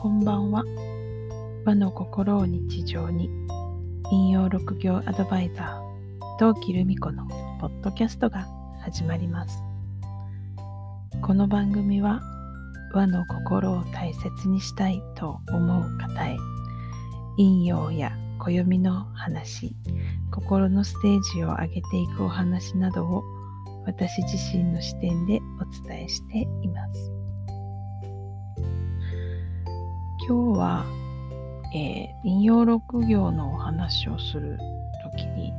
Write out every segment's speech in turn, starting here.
こんばんは。和の心を日常に、引用六行アドバイザー、陶器留美子のポッドキャストが始まります。この番組は、和の心を大切にしたいと思う方へ、引用や暦の話、心のステージを上げていくお話などを私自身の視点でお伝えしています。今日は、えー、引用六行のお話をする時に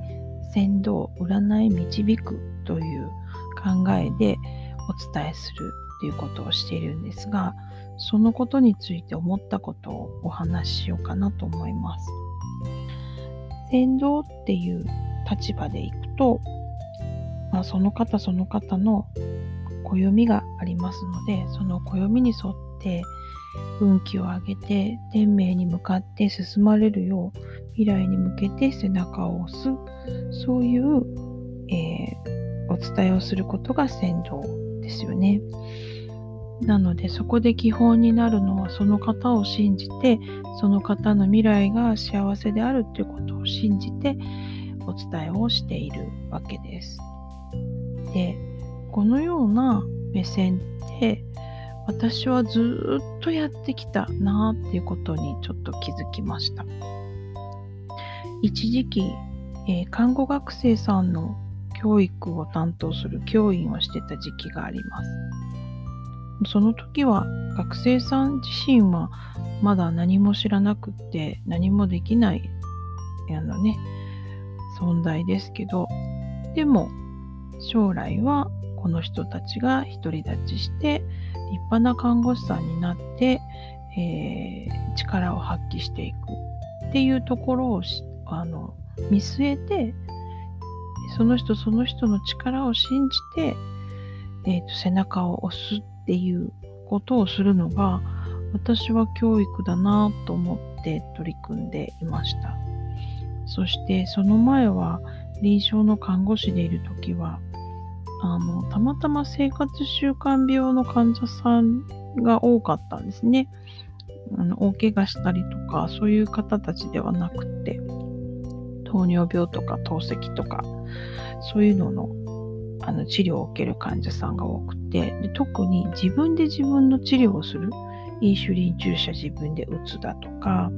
先導占い導くという考えでお伝えするということをしているんですがそのことについて思ったことをお話ししようかなと思います。先導っていう立場でいくと、まあ、その方その方の暦がありますのでその暦に沿って運気を上げて天命に向かって進まれるよう未来に向けて背中を押すそういう、えー、お伝えをすることが先導ですよね。なのでそこで基本になるのはその方を信じてその方の未来が幸せであるということを信じてお伝えをしているわけです。でこのような目線って私はずっとやってきたなっていうことにちょっと気づきました。一時期、えー、看護学生さんの教育を担当する教員をしてた時期があります。その時は学生さん自身はまだ何も知らなくって何もできないあのね存在ですけどでも将来はこの人たちが独り立ちして立派な看護師さんになって、えー、力を発揮していくっていうところをあの見据えてその人その人の力を信じて、えーと、背中を押すっていうことをするのが私は教育だなと思って取り組んでいました。そしてその前は臨床の看護師でいる時はあの、たまたま生活習慣病の患者さんが多かったんですね。あの大怪我したりとか、そういう方たちではなくて、糖尿病とか透析とか、そういうののあの治療を受ける患者さんが多くてで、特に自分で自分の治療をする、インシュリン注射自分で打つだとか、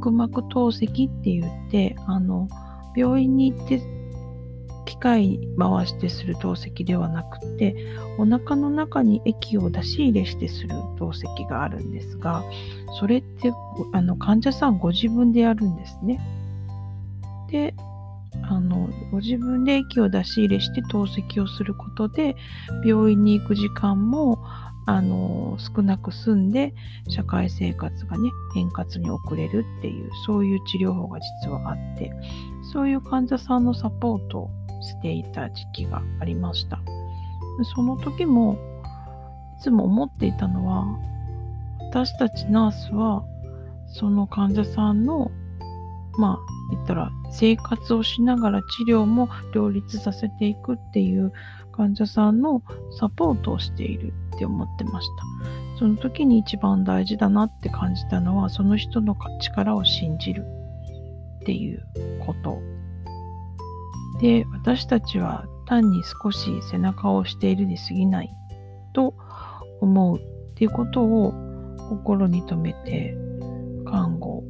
腹膜透析って言って、あの病院に行って機械回してする透析ではなくてお腹の中に液を出し入れしてする透析があるんですがそれってあの患者さんご自分でやるんですね。であのご自分で液を出し入れして透析をすることで病院に行く時間もあの少なく済んで社会生活がね円滑に送れるっていうそういう治療法が実はあってそういう患者さんのサポートをしていた時期がありました。その時もいつも思っていたのは私たちナースはその患者さんのまあ言ったら生活をしながら治療も両立させていくっていう患者さんのサポートをしているって思ってました。その時に一番大事だなって感じたのはその人の力を信じるっていうことで、私たちは単に少し背中を押しているに過ぎないと思うっていうことを心に留めて看護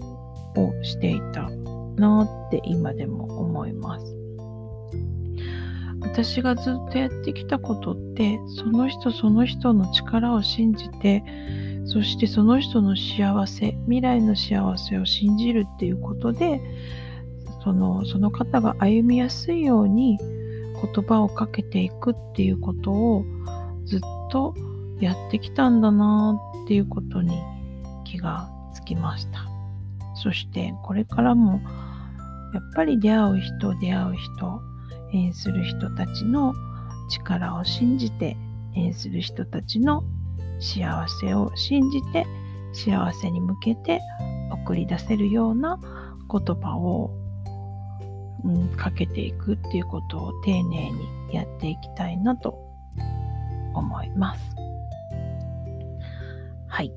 をしていたなって今でも思います。私がずっとやってきたことってその人その人の力を信じてそしてその人の幸せ未来の幸せを信じるっていうことでそのその方が歩みやすいように言葉をかけていくっていうことをずっとやってきたんだなっていうことに気がつきました。そしてこれからもやっぱり出会う人出会う人縁する人たちの力を信じて縁する人たちの幸せを信じて幸せに向けて送り出せるような言葉をうん、かけていくっていうことを丁寧にやっていきたいなと思います。はい。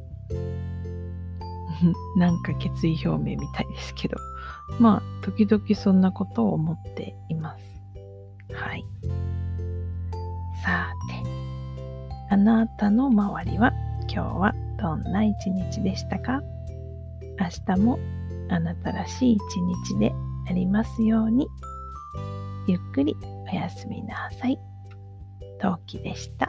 なんか決意表明みたいですけど、まあ、時々そんなことを思っています。はい。さて、あなたの周りは今日はどんな一日でしたか？明日もあなたらしい一日でありますように。ゆっくりおやすみなさい。陶器でした。